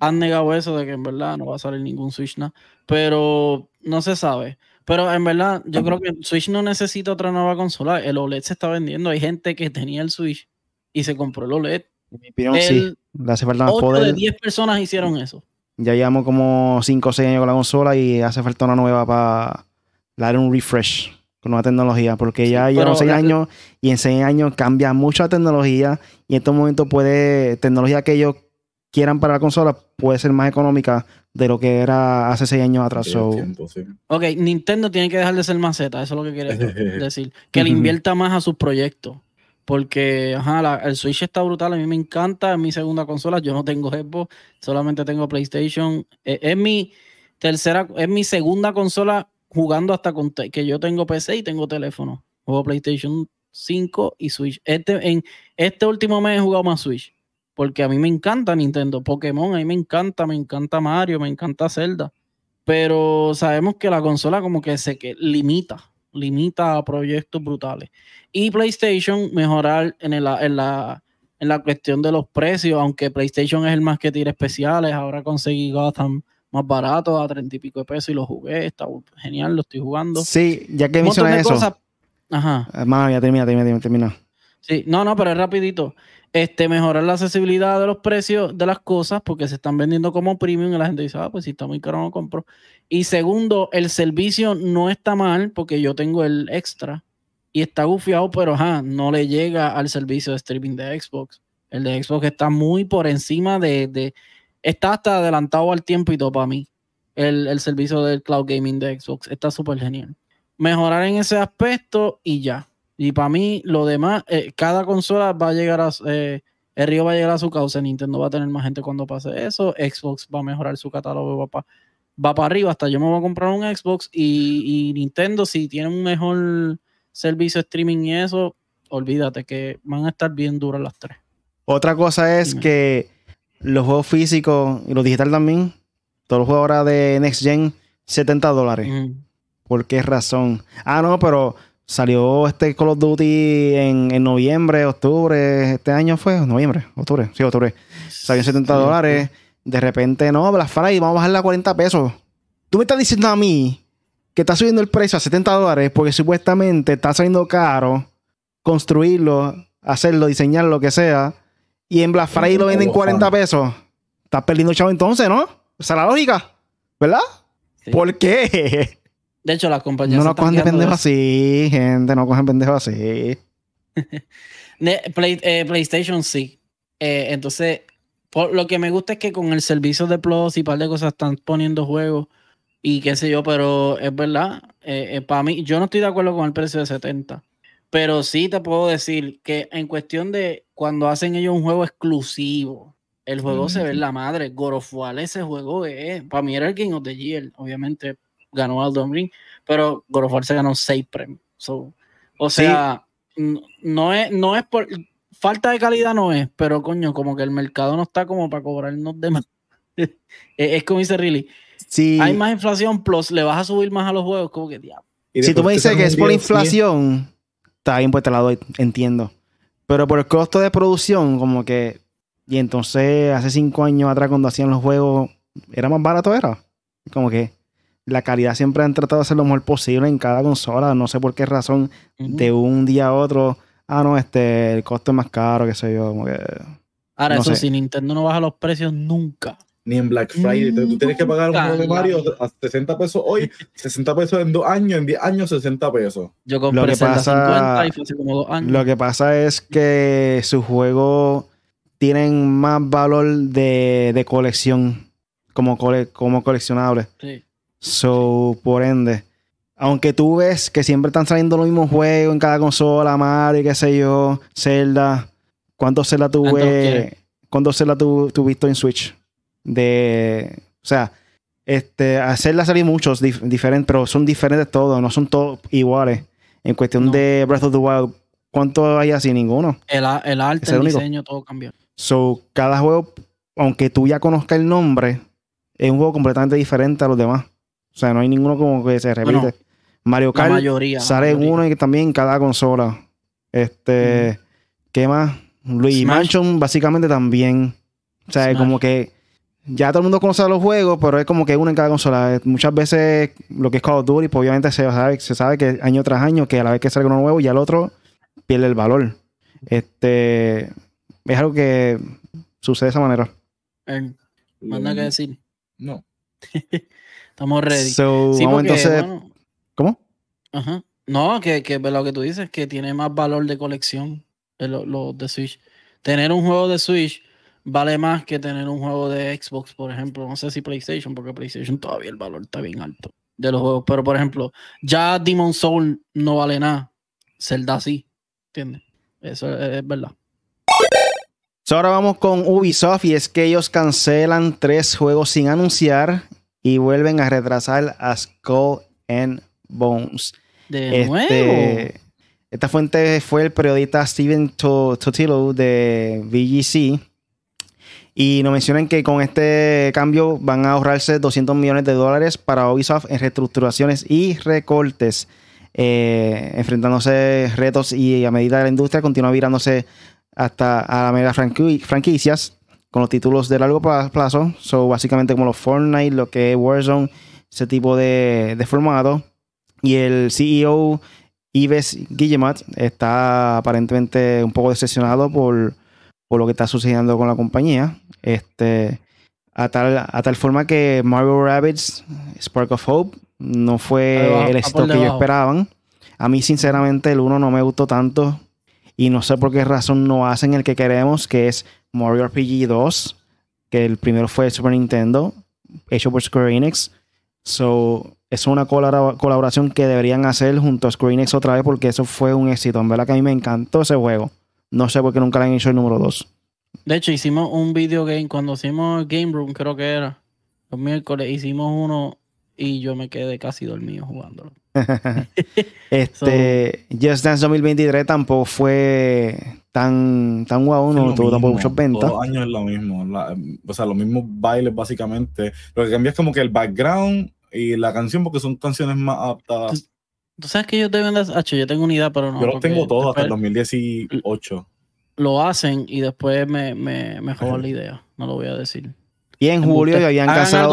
han negado eso de que en verdad no va a salir ningún Switch nada, pero no se sabe. Pero en verdad, yo creo que Switch no necesita otra nueva consola. El OLED se está vendiendo. Hay gente que tenía el Switch y se compró el OLED. En mi opinión, sí. Le hace falta más poder. de 10 personas hicieron eso. Ya llevamos como 5 o 6 años con la consola y hace falta una nueva para dar un refresh con nueva tecnología, porque ya llevamos 6 años y en 6 años cambia mucho la tecnología y en estos momentos puede, tecnología que ellos quieran para la consola puede ser más económica de lo que era hace 6 años atrás. Ok, Nintendo tiene que dejar de ser maceta, eso es lo que quiere [LAUGHS] decir. Que le invierta más a sus proyectos. Porque ajá, el Switch está brutal, a mí me encanta, es mi segunda consola, yo no tengo Xbox, solamente tengo PlayStation. E, es mi tercera, es mi segunda consola jugando hasta con que yo tengo PC y tengo teléfono. Juego PlayStation 5 y Switch. Este, en este último mes he jugado más Switch. Porque a mí me encanta Nintendo. Pokémon, a mí me encanta, me encanta Mario, me encanta Zelda. Pero sabemos que la consola como que se que limita, limita a proyectos brutales. Y PlayStation mejorar en, en, la, en la cuestión de los precios, aunque PlayStation es el más que tira especiales, ahora conseguí Gotham más barato, a treinta y pico de pesos y lo jugué, está genial, lo estoy jugando. Sí, ya que mencionas eso. Ajá. Hermano, ya termina, termina, termina. Sí, no, no, pero es rapidito. Este, mejorar la accesibilidad de los precios de las cosas porque se están vendiendo como premium y la gente dice, ah, pues si está muy caro no compro. Y segundo, el servicio no está mal porque yo tengo el extra y está gufiado, pero ajá, no le llega al servicio de streaming de Xbox. El de Xbox está muy por encima de, de está hasta adelantado al tiempo y todo para mí. El, servicio del cloud gaming de Xbox está súper genial. Mejorar en ese aspecto y ya. Y para mí, lo demás, eh, cada consola va a llegar a. Eh, el río va a llegar a su causa. Nintendo va a tener más gente cuando pase eso. Xbox va a mejorar su catálogo. Va para va para arriba. Hasta yo me voy a comprar un Xbox. Y, y Nintendo, si tiene un mejor servicio streaming y eso, olvídate que van a estar bien duras las tres. Otra cosa es que los juegos físicos y los digital también, todos los juegos ahora de Next Gen, 70 dólares. ¿Por qué razón? Ah, no, pero salió este Call of Duty en, noviembre, octubre, este año fue, noviembre, octubre, sí, octubre. Salió 70 dólares. De repente, no, Black Friday, vamos a bajarla a 40 pesos. Tú me estás diciendo a mí que está subiendo el precio a 70 dólares porque supuestamente está saliendo caro construirlo, hacerlo, diseñarlo, lo que sea y en Black Friday lo venden 40 pesos, estás perdiendo chavo entonces, ¿no? Esa es la lógica, ¿verdad? ¿Por qué? De hecho, las compañías. No nos cogen de pendejos así, gente, no cogen pendejos así. [LAUGHS] Eh, PlayStation sí. Eh, entonces, lo que me gusta es que con el servicio de Plus y un par de cosas están poniendo juegos y qué sé yo, pero es verdad. Eh, para mí, yo no estoy de acuerdo con el precio de 70. Pero sí te puedo decir que en cuestión de cuando hacen ellos un juego exclusivo, el juego se ve en la madre. Gorofual ese juego es. Para mí era el King of the Year. Obviamente ganó al Ring, pero Gorofual se ganó seis premios. o sea, no, es, no es por. Falta de calidad no es, pero coño, como que el mercado no está como para cobrarnos de más. [LAUGHS] es, como dice Riley. Si hay más inflación, plus le vas a subir más a los juegos, como que diablo. Si tú me dices que es por inflación está bien, pues te la doy, entiendo. Pero por el costo de producción, como que. Y entonces, hace cinco años atrás, cuando hacían los juegos, ¿era más barato? Era. Como que la calidad siempre han tratado de hacer lo mejor posible en cada consola. No sé por qué razón, de un día a otro, ah, no, este, el costo es más caro, qué sé yo, como que... Ahora, No eso sé. sí, Nintendo no baja los precios nunca. Ni en Black Friday. Entonces, tú tienes que pagar un juego de Mario a 60 pesos hoy, [LAUGHS] 60 pesos en dos años, en 10 años 60 pesos. Yo compré Lo que pasa- 50 y fue hace como dos años. Lo que pasa es que sus juegos tienen más valor de, de colección, como, cole- como coleccionables. Sí. So, por ende, aunque tú ves que siempre están saliendo los mismos juegos en cada consola, Mario, qué sé yo, Zelda. ¿Cuántos Zelda ¿Cuántos tuve? ¿Cuántos Zelda tu, tuviste en Switch? De. O sea, este, a Zelda salí muchos dif- diferentes, pero son diferentes todos, no son todos iguales. En cuestión No. de Breath of the Wild, ¿cuántos hay así? Ninguno. El, el arte, Es el el diseño, todo cambió. So, cada juego, aunque tú ya conozcas el nombre, es un juego completamente diferente a los demás. O sea, no hay ninguno como que se repite. Bueno, Mario La Kart mayoría. la sale mayoría. uno y también en cada consola. Este, ¿qué más? Luigi Smash. Mansion básicamente también. O sea, es Smash. como que ya todo el mundo conoce los juegos, pero es como que uno en cada consola. Muchas veces lo que es Call of Duty, pues obviamente se sabe, se sabe que año tras año, que a la vez que sale uno nuevo, ya el otro pierde el valor. Este, es algo que sucede de esa manera. Eh, manda que decir. No. [LAUGHS] Estamos ready. So, Sí, vamos porque, entonces, bueno, ¿cómo? ajá. No, que, que lo que tú dices que tiene más valor de colección de los lo de Switch. Tener un juego de Switch vale más que tener un juego de Xbox, por ejemplo. No sé si PlayStation, porque PlayStation todavía el valor está bien alto de los juegos. Pero, por ejemplo, ya Demon Soul no vale nada. Zelda sí. ¿Entiendes? Eso es, es verdad. So, ahora vamos con Ubisoft y es que ellos cancelan tres juegos sin anunciar y vuelven a retrasar a Skull and Bones. De nuevo. Este, esta fuente fue el periodista Steven To- Totilo de VGC y nos mencionan que con este cambio van a ahorrarse 200 millones de dólares para Ubisoft en reestructuraciones y recortes, eh, enfrentándose retos y a medida de la industria continúa virándose hasta a la mega franqui- franquicias con los títulos de largo pla- plazo. So, básicamente como los Fortnite, lo que es Warzone, ese tipo de, de formato. Y el CEO Yves Guillemat está aparentemente un poco decepcionado por, por lo que está sucediendo con la compañía. Este, a, tal, a tal forma que Mario Rabbids Spark of Hope no fue va, el éxito que ellos esperaban. A mí, sinceramente, el uno no me gustó tanto. Y no sé por qué razón no hacen el que queremos, que es Mario RPG 2. Que el primero fue Super Nintendo, hecho por Square Enix. So, es una colabora- colaboración que deberían hacer junto a Square Enix otra vez porque eso fue un éxito. En verdad que a mí me encantó ese juego. No sé por qué nunca le han hecho el número 2. De hecho, hicimos un video game cuando hicimos Game Room, creo que era. Los miércoles hicimos uno y yo me quedé casi dormido jugándolo. [LAUGHS] este, Just Dance 2023 tampoco fue tan, tan guau, no tuvo tampoco muchas ventas. Todos los años es lo mismo. la- o sea, los mismos bailes, básicamente. Lo que cambia es como que el background y la canción, porque son canciones más adaptadas. Tú sabes que deben de... Hacho, yo tengo una idea, pero no. Yo los tengo todos hasta el después 2018. Lo hacen y después me, me, me jodan la idea. No lo voy a decir. Y en julio ya habían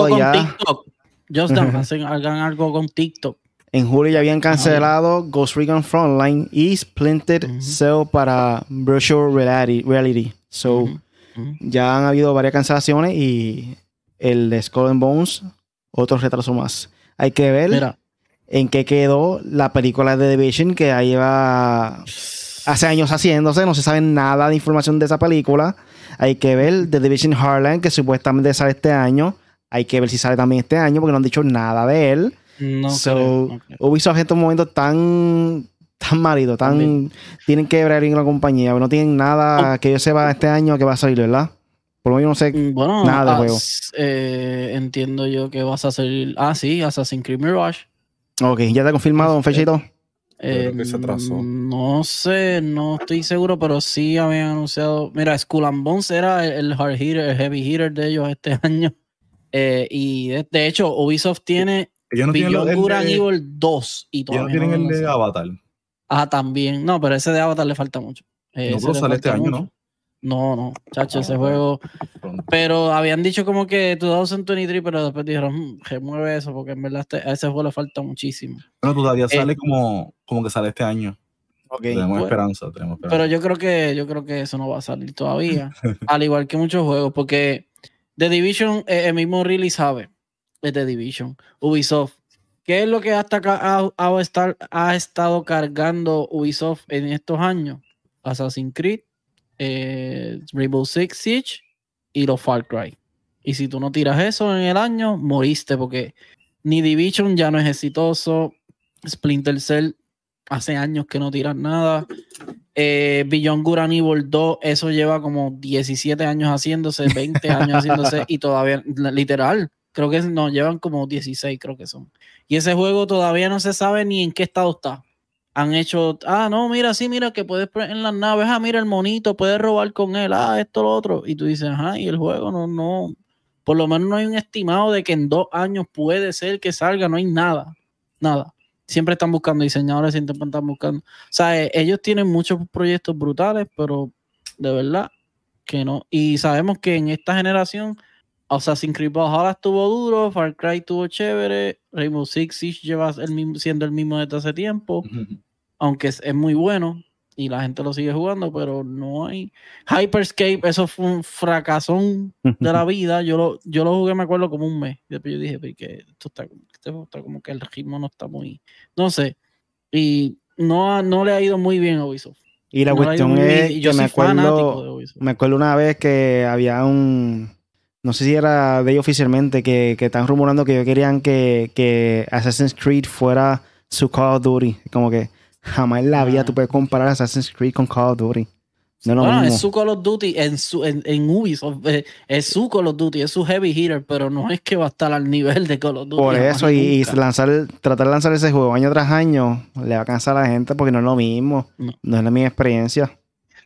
con ya. Just Dance, [LAUGHS] hacen- hagan algo con TikTok. En julio ya habían cancelado Ghost Recon Frontline y Splinter. Cell para Virtual Reality. reality. So, ya han habido varias cancelaciones y el de Skull and Bones, otro retraso más. Hay que ver Mira, en qué quedó la película de The Division que ya lleva hace años haciéndose, no se sabe nada de información de esa película. Hay que ver The Division Heartland que supuestamente sale este año. Hay que ver si sale también este año porque no han dicho nada de él. No So. Ubisoft en estos momentos tan tan marido, tan También. tienen que ver en la compañía, no tienen nada que yo sepa este año que va a salir, ¿verdad? Por lo menos no sé. Mm, Bueno, Nada de juego. eh, entiendo yo que vas a hacer. Ah, sí, Assassin's Creed Mirage. Ok, ya está confirmado, fecha y todo. Eh, creo que se atrasó. No sé, no estoy seguro, pero sí habían anunciado. Mira, Skull and Bones era el, el hard hitter, el heavy hitter de ellos este [LAUGHS] año. Eh, y de, de hecho, Ubisoft tiene Ellos no tienen Beyond el Good and de, Evil 2 y ellos no todavía tienen no lo el de. Avatar. Ah, también. No, pero ese de Avatar le falta mucho. Eh, No, pero le sale este año, mucho. ¿no? No, no, chacho, Ah, ese bueno. juego. Pero habían dicho como que 2023, pero después dijeron, "Mm, remueve eso, porque en verdad este- a ese juego le falta muchísimo. Pero todavía Eh, sale como, como que sale este año. Tenemos Bueno, esperanza, tenemos esperanza. Pero yo creo que yo creo que eso no va a salir todavía. [LAUGHS] al igual que muchos juegos, porque The Division, eh, el mismo Really sabe, es The Division, Ubisoft. ¿Qué es lo que hasta acá ha, ha estar- ha estado cargando Ubisoft en estos años? Assassin's Creed, eh, Rainbow Six Siege y los Far Cry. Y si tú no tiras eso en el año, moriste porque ni Division ya no es exitoso. Splinter Cell hace años que no tiran nada. Eh, Beyond Good and Evil 2, eso lleva como 17 años haciéndose, 20 años haciéndose [LAUGHS] y todavía, literal, creo que no, llevan como 16, creo que son. Y ese juego todavía no se sabe ni en qué estado está. Han hecho, ah, no, mira, sí, mira que puedes en las naves, ah, mira el monito, puedes robar con él, ah, esto, lo otro. Y tú dices, ajá, y el juego no, no, por lo menos no hay un estimado de que en dos años puede ser que salga, no hay nada, nada. Siempre están buscando diseñadores, siempre están buscando. O sea, eh, ellos tienen muchos proyectos brutales, pero de verdad que no. Y sabemos que en esta generación, Assassin's Creed Valhalla estuvo duro, Far Cry estuvo chévere, Rainbow Six Siege lleva el mismo, siendo el mismo desde hace tiempo, [LAUGHS] aunque es, es muy bueno y la gente lo sigue jugando, pero no hay. Hyperscape, eso fue un fracasón de la [LAUGHS] vida. Yo lo, yo lo jugué, me acuerdo, como un mes. Después yo dije, que esto está, esto está como que el ritmo no está muy. No sé. Y no, ha- no le ha ido muy bien a Ubisoft. Y la No cuestión bien, es yo que me acuerdo, me acuerdo una vez que había un, no sé si era de ellos oficialmente, que, que están rumorando que ellos querían que, que Assassin's Creed fuera su Call of Duty. Como que jamás en la vida Ah. tú puedes comparar Assassin's Creed con Call of Duty. No Bueno, es su Call of Duty en, su, en, en Ubisoft. eh, Es su Call of Duty, es su heavy hitter, pero no es que va a estar al nivel de Call of Duty. Por eso, y, y nunca. lanzar, tratar de lanzar ese juego año tras año le va a cansar a la gente porque no es lo mismo. No. No, es la misma experiencia.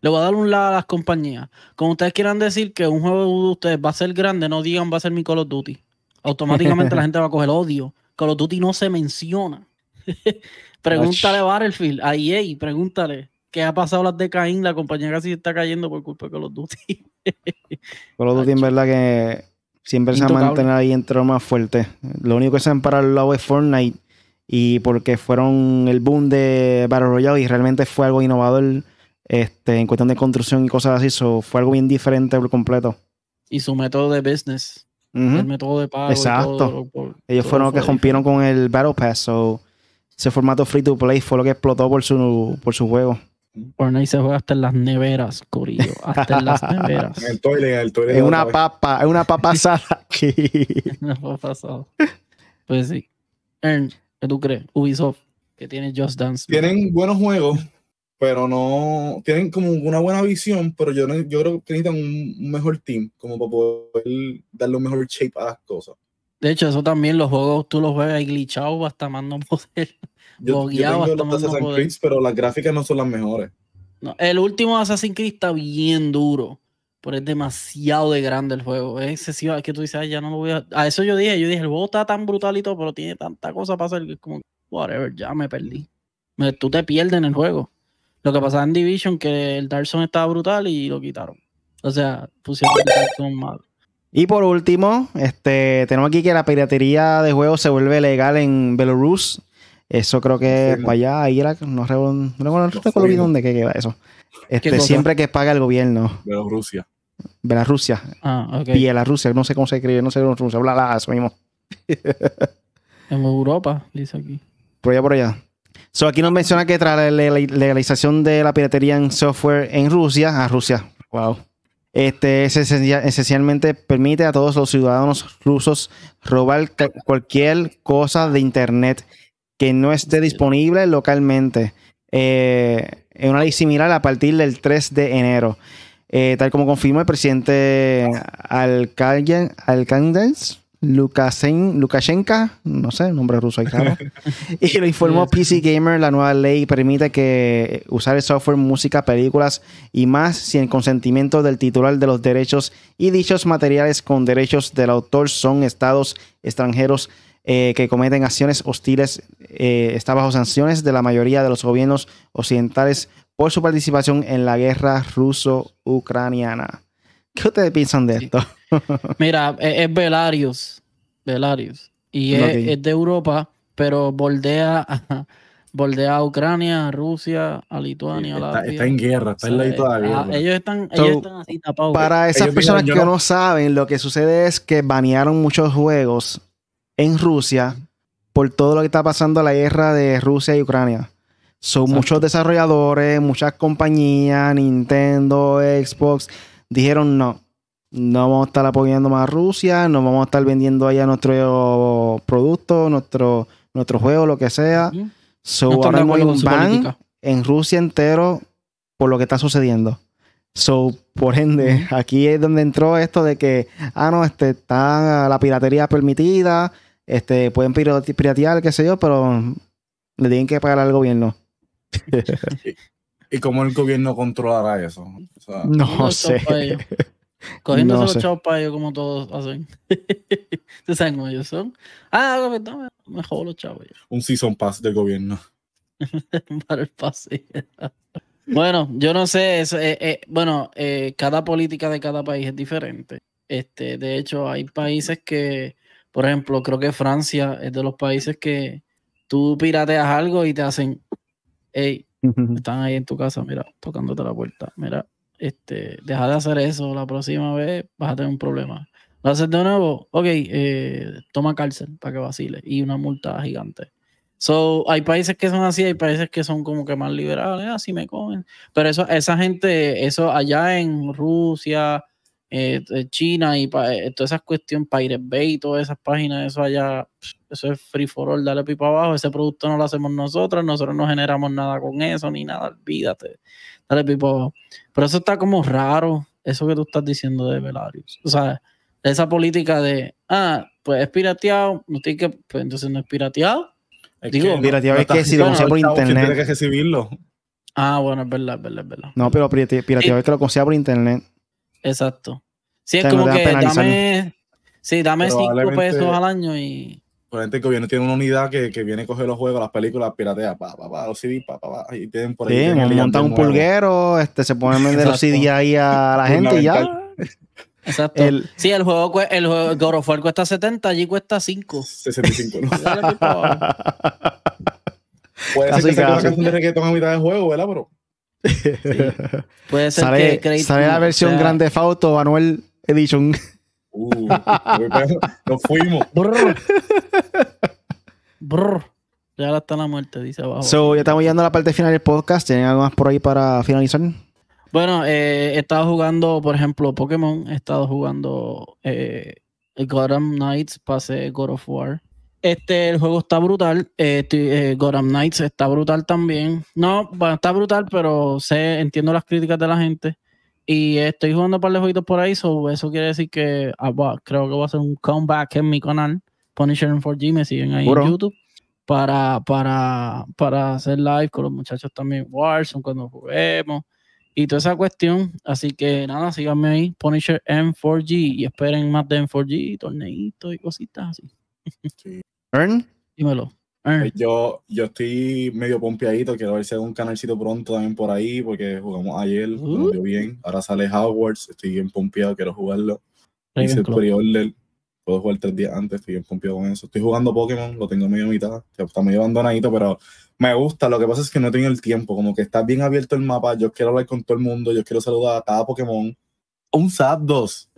Le voy a dar un lado a las compañías. Como ustedes quieran decir que un juego de ustedes va a ser grande, no digan va a ser mi Call of Duty. Automáticamente la [LAUGHS] gente va a coger odio. Call of Duty no se menciona. [LAUGHS] pregúntale a Battlefield, a EA, pregúntale. ¿Qué ha pasado las de Caín? La compañía casi está cayendo por culpa de Call of Duty. [LAUGHS] Call of Duty en verdad que siempre se va a Intocable. mantener ahí entre los más fuertes. Lo único que se han parado al lado es Fortnite y porque fueron el boom de Battle Royale y realmente fue algo innovador este, en cuestión de construcción y cosas así. So, fue algo bien diferente por completo. y su método de business, Ujú. el método de pago. y Exacto. todo, por- Ellos todo fueron los que rompieron con el Battle Pass. So, ese formato free to play fue lo que explotó por su, por su juego. Fortnite se juega hasta en las neveras, Corillo. Hasta en las [LAUGHS] neveras. En el toilet, en el toilet. Es una papa, es una papa asada [LAUGHS] aquí. No fue pasado. Pues sí. Ern, ¿qué tú crees? Ubisoft, que tiene Just Dance. Tienen buenos juegos, pero no. Tienen como una buena visión, pero yo, no- yo creo que necesitan un, un mejor team, como para poder darle un mejor shape a las cosas. De hecho, eso también, los juegos tú los juegas y glitchado hasta más [LAUGHS] no poder. Yo, yo tengo hasta los más no Assassin's poder. Creed, pero las gráficas no son las mejores. No, el último Assassin's Creed está bien duro, pero es demasiado de grande el juego. Es excesivo, es que tú dices, "Ay, ya no lo voy a... A eso yo dije, yo dije, el juego está tan brutal y todo, pero tiene tanta cosa para hacer que es como, whatever, ya me perdí. Tú te pierdes en el juego. Lo que pasaba en Division, que el Dark Zone estaba brutal y lo quitaron. O sea, pusieron el Dark Zone mal. Y por último, este, tenemos aquí que la piratería de juegos se vuelve legal en Belarus. Eso creo que es Confirmo. para allá, ahí era, no recuerdo, no recuerdo- no recuerdo bien dónde que queda eso. Este, siempre que paga el gobierno, De Rusia. Bielorrusia, Ah, ok. Bielorrusia, no sé cómo se escribe, no sé cómo se pronuncia, bla, bla, eso mismo. En Europa, dice aquí. Por allá, por allá. So, aquí nos menciona que tras la le- legalización de la piratería en software en Rusia, a Rusia, wow. Este es esencia- esencialmente permite a todos los ciudadanos rusos robar cualquier cosa de internet que no esté disponible localmente. Eh, en una ley similar a partir del 3 de enero. Eh, tal como confirmó el presidente Alcández, Lukasen- Lukashenko, no sé, nombre ruso ahí, claro. [LAUGHS] y lo informó PC Gamer, la nueva ley permite que usar el software, música, películas y más sin el consentimiento del titular de los derechos y dichos materiales con derechos del autor son estados extranjeros eh, que cometen acciones hostiles. eh, está bajo sanciones de la mayoría de los gobiernos occidentales por su participación en la guerra ruso-ucraniana. ¿Qué ustedes piensan de esto? Mira, es, es Belarius. Belarius. Y es, de Europa, pero bordea a, bordea a Ucrania, a Rusia, a Lituania, está, Latvia. está en guerra, está en la O sea, guerra. ellos están, So, ellos están así tapados. Para esas ellos personas que yo no... saben, lo que sucede es que banearon muchos juegos en Rusia por todo lo que está pasando la guerra de Rusia y Ucrania. Son Exacto. muchos desarrolladores, muchas compañías, Nintendo, Xbox, dijeron no. No vamos a estar apoyando más a Rusia, no vamos a estar vendiendo allá nuestro producto, nuestro, nuestro juego, lo que sea. Ujú. So, No ahora hay un ban en Rusia entero por lo que está sucediendo. So, por ende, aquí es donde entró esto de que, ah, no, este, está la piratería permitida, este, pueden pirate- piratear, qué sé yo, pero le tienen que pagar al gobierno. [LAUGHS] ¿Y cómo el gobierno controlará eso? O sea, No Cogiendo sé. Cogiéndose No los chavos para ellos como todos hacen. [LAUGHS] ¿Ustedes saben cómo ellos son? Ah, dame, me jodo los chavos ya. un season pass del gobierno. [LAUGHS] para el pase. bueno, yo no sé, eso, eh, eh, bueno, eh, cada política de cada país es diferente. Este, de hecho, hay países que, por ejemplo, creo que Francia es de los países que tú pirateas algo y te hacen, hey, [LAUGHS] están ahí en tu casa, mira, tocándote la puerta, mira, este, deja de hacer eso, la próxima vez vas a tener un problema. ¿Lo haces de nuevo? Ok, eh, toma cárcel para que vacile y una multa gigante. So, hay países que son así, hay países que son como que más liberales, así me comen. Pero eso, esa gente, eso allá en Rusia, eh, eh, China y pa- eh, toda esa cuestión, Pirate Bay, todas esas páginas, eso allá, eso es free for all, dale pipa abajo, ese producto no lo hacemos nosotros, nosotros no generamos nada con eso, ni nada, olvídate, dale pipa abajo. Pero eso está como raro, eso que tú estás diciendo de Velarius. O sea, esa política de, ah, pues es pirateado, no tiene que, pues entonces no es pirateado. Es Digo, pirateado es que si lo consigue por el chavo, ¿quién internet. Tiene que recibirlo. Ah, bueno, es verdad, es verdad, es verdad. No, pero pirate- pirateado es que lo consiga por internet. Exacto. Sí, es O sea, no como que dame, sí, dame 5 Probablemente- pesos al año y Por ejemplo, el gobierno tiene una unidad que, que viene a coger los juegos, las películas, piratea, pa, pa, pa, los CD, pa, pa, pa, y tienen por ahí. Sí, tienen montan un nuevo. pulguero, este, se ponen a vender los. CD ahí a la gente y ya. Exacto. El- Sí, el juego, el juego God of War cuesta 70, allí cuesta 5. 65, ¿no? [LAUGHS] Puede ser que una casi. canción de reggaetón a mitad del juego, ¿verdad? Puede ser sale, que sale la versión sea- Grande Fauto Anuel Edition. uh, nos fuimos. Brr. Brr. Ya ahora está la muerte, dice abajo. So, ya estamos llegando a la parte final del podcast. ¿Tienen algo más por ahí para finalizar? Bueno, eh, he estado jugando, por ejemplo, Pokémon. He estado jugando eh, Gotham Knights, pasé God of War. Este, el juego está brutal. Eh, estoy- eh, Gotham Knights está brutal también. No, bueno, está brutal, pero sé, entiendo las críticas de la gente. Y estoy jugando un par de jueguitos por ahí, so eso quiere decir que ah, creo que va a ser un comeback en mi canal. Punisher en 4G, me siguen ahí en YouTube. Para, para, para hacer live con los muchachos también Warzone cuando juguemos y toda esa cuestión. Así que nada, síganme ahí, Punisher M4G y esperen más de M4G, torneitos y cositas así. Earn. Dímelo. Pues Yo, yo estoy medio pompeadito, quiero ver si hago un canalcito pronto también por ahí, porque jugamos ayer, Uh. nos dio bien. Ahora sale Hogwarts, estoy bien pompeado, quiero jugarlo. Hice el Ravenclaw. pre-order, puedo jugar tres días antes, estoy bien pompeado con eso. Estoy jugando Pokémon, lo tengo medio mitad, o sea, está medio abandonadito, pero me gusta. Lo que pasa es que no tengo el tiempo, como que está bien abierto el mapa, yo quiero hablar con todo el mundo, yo quiero saludar a cada Pokémon. Un Zapdos.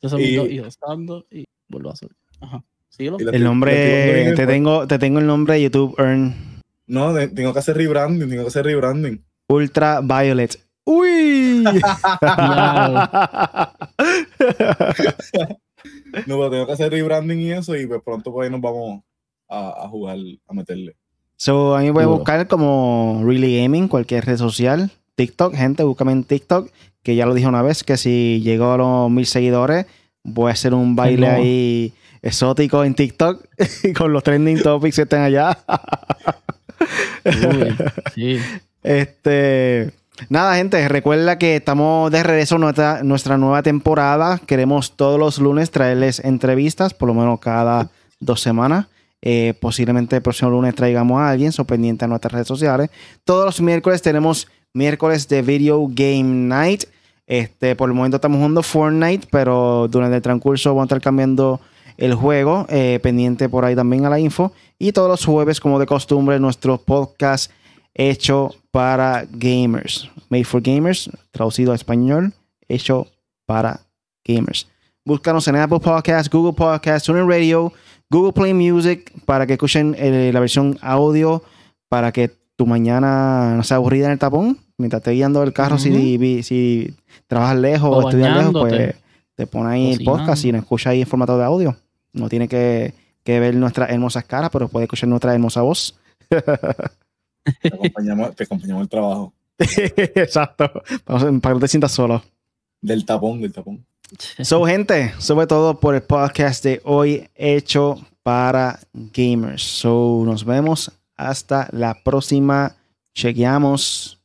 Yo soy y- dos hijos, y vuelvo a hacer. Ajá. El nombre, el te juego. tengo, te tengo el nombre de YouTube Earn. No, de- tengo que hacer rebranding, tengo que hacer rebranding. Ultra Violet. ¡Uy! [LAUGHS] No, pero tengo que hacer rebranding y eso, y pues pronto por ahí nos vamos a, a jugar, a meterle. so, a mí pueden Duro. buscar como Really Gaming, cualquier red social. TikTok, gente, búscame en TikTok, que ya lo dije una vez, que si llego a los mil seguidores, voy a hacer un baile no. ahí exótico en TikTok [LAUGHS] con los trending topics que estén allá. Uy, sí. Este, nada, gente, recuerda que estamos de regreso a nuestra, nuestra nueva temporada. Queremos todos los lunes traerles entrevistas, por lo menos cada dos semanas. Eh, posiblemente el próximo lunes traigamos a alguien, so pendiente a nuestras redes sociales. Todos los miércoles tenemos miércoles de Video Game Night. Este, por el momento estamos jugando Fortnite, pero durante el transcurso vamos a estar cambiando el juego. Eh, pendiente por ahí también a la info. Y todos los jueves, como de costumbre, nuestro podcast hecho para gamers. Made for Gamers, traducido a español, hecho para gamers. Búscanos en Apple Podcasts, Google Podcasts, TuneIn Radio, Google Play Music para que escuchen eh, la versión audio para que tu mañana no sea aburrida en el tapón mientras estés guiando el carro. si, si trabajas lejos o, estudias lejos, pues te pone ahí el podcast y nos escucha ahí en formato de audio. No tiene que, que ver nuestras hermosas caras, pero puede escuchar nuestra hermosa voz. Te acompañamos, te acompañamos el trabajo. [LAUGHS] Exacto. Para que no te sientas solo. Del tapón, del tapón. So, gente, sobre todo por el podcast de hoy hecho para gamers. So, nos vemos hasta la próxima. Chequeamos.